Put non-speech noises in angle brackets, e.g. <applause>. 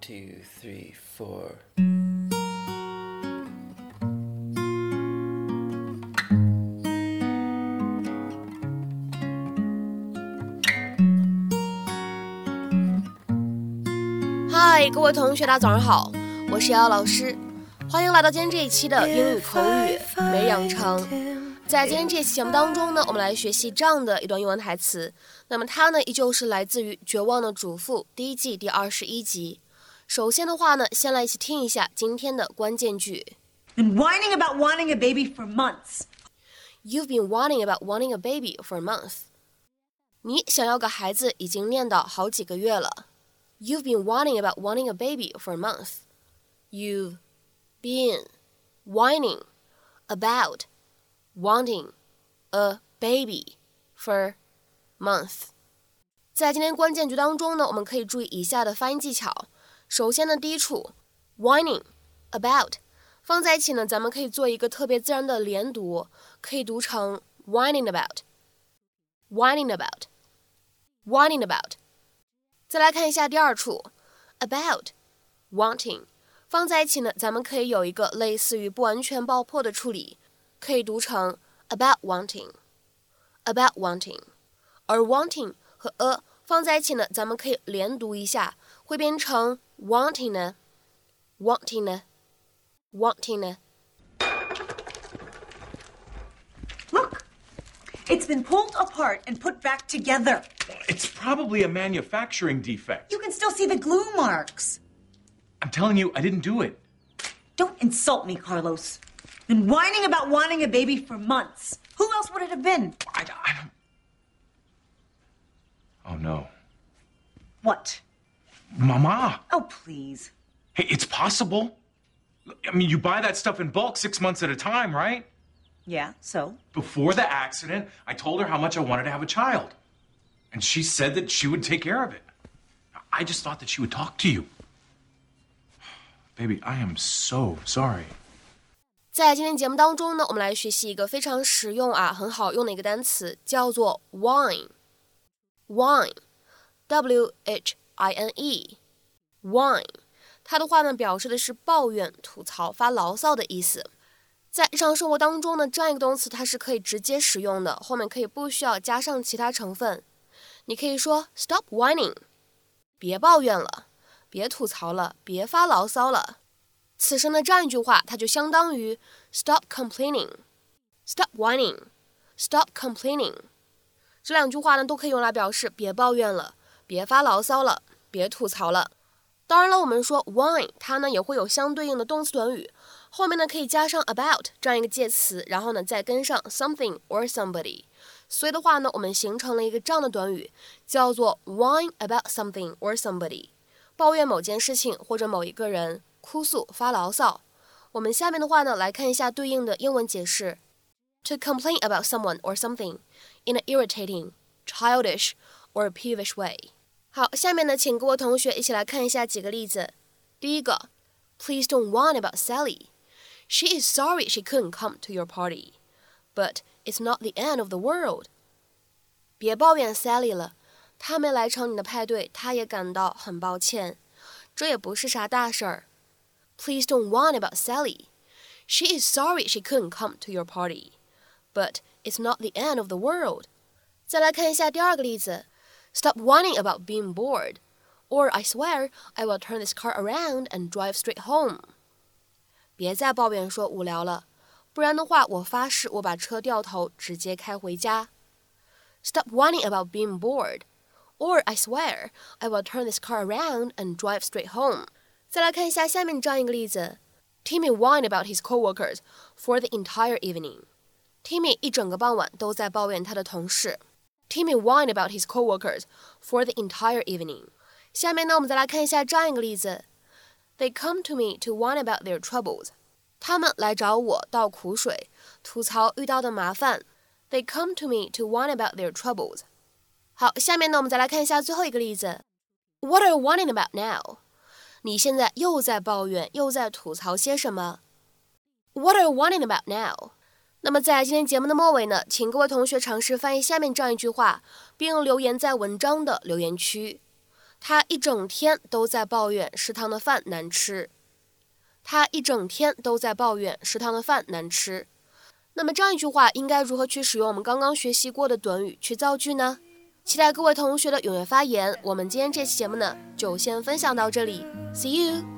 two, three, four. Hi，，各位同学，大家早上好，我是瑶瑶老师，欢迎来到今天这一期的英语口语每日养成。在今天这期节目当中呢，我们来学习这样的一段英文台词。那么它呢，依旧是来自于《绝望的主妇》第一季第二十一集。首先的话呢，先来一起听一下今天的关键句。Been whining about wanting a baby for months. You've been whining about wanting a baby for a month. 你想要个孩子已经念叨好几个月了。You've been whining about wanting a baby for a month. You've been whining about wanting a baby for month。在今天关键句当中呢，我们可以注意以下的发音技巧。 首先呢，第一处 whining about 放在一起呢，咱们可以做一个特别自然的连读，可以读成 whining about，whining about，whining about。再来看一下第二处 about wanting 放在一起呢，咱们可以有一个类似于不完全爆破的处理。可以读成 about wanting，about wanting，而 wanting 和 a 放在一起呢，咱们可以连读一下，会变成 wanting a, wanting a, wanting a. Look, it's been pulled apart and put back together. It's probably a manufacturing defect. You can still see the glue marks. I'm telling you, I didn't do it. Don't insult me, Carlos. Been whining about wanting a baby for months. Who else would it have been? I, I don't. Oh no. What? Mama. Oh, please. Hey, it's possible. I mean, you buy that stuff in bulk six months at a time, right? Yeah, so? Before the accident, I told her how much I wanted to have a child. And she said that she would take care of it. I just thought that she would talk to you. <sighs> Baby, I am so sorry. 在今天节目当中呢，我们来学习一个非常实用啊、很好用的一个单词，叫做 whine。whine，w h i n e，wine，它的话呢表示的是抱怨、吐槽、发牢骚的意思。在日常生活当中呢，这样一个动词它是可以直接使用的，后面可以不需要加上其他成分。你可以说 stop whining，别抱怨了，别吐槽了，别发牢骚了。此生的这样一句话，它就相当于 stop complaining，stop whining，stop complaining。这两句话呢，都可以用来表示别抱怨了，别发牢骚了，别吐槽了。当然了，我们说 whine，它呢也会有相对应的动词短语，后面呢可以加上 about 这样一个介词，然后呢再跟上 something or somebody。所以的话呢，我们形成了一个这样的短语，叫做 whine about something or somebody，抱怨某件事情或者某一个人。哭诉、发牢骚。我们下面的话呢，来看一下对应的英文解释：to complain about someone or something in an irritating, childish or peevish way。好，下面呢，请各位同学一起来看一下几个例子。第一个，Please don't whine about Sally. She is sorry she couldn't come to your party, but it's not the end of the world. 别抱怨 Sally 了，她没来成你的派对，她也感到很抱歉。这也不是啥大事儿。Please don't whine about Sally. She is sorry she couldn't come to your party, but it's not the end of the world. 再来看一下第二个例子 ，Stop whining about being bored, or I swear I will turn this car around and drive straight home. 别再抱怨说无聊了，不然的话，我发誓我把车掉头直接开回家。Stop whining about being bored, or I swear I will turn this car around and drive straight home. 再来看一下下面这样一个例子：Timmy whined about his coworkers for the entire evening. Timmy 一整个傍晚都在抱怨他的同事。 Timmy whined about his coworkers for the entire evening. 下面呢，我们再来看一下这样一个例子：They come to me to whine about their troubles. 他们来找我倒苦水，吐槽遇到的麻烦。They come to me to whine about their troubles. 好，下面呢，我们再来看一下最后一个例子：What are you whining about now? 你现在又在抱怨，又在吐槽些什么？What are you whining about now？ 那么在今天节目的末尾呢，请各位同学尝试翻译下面这样一句话，并留言在文章的留言区。他一整天都在抱怨食堂的饭难吃。他一整天都在抱怨食堂的饭难吃。那么这样一句话应该如何去使用我们刚刚学习过的短语去造句呢？期待各位同学的踊跃发言。我们今天这期节目呢，就先分享到这里。See you。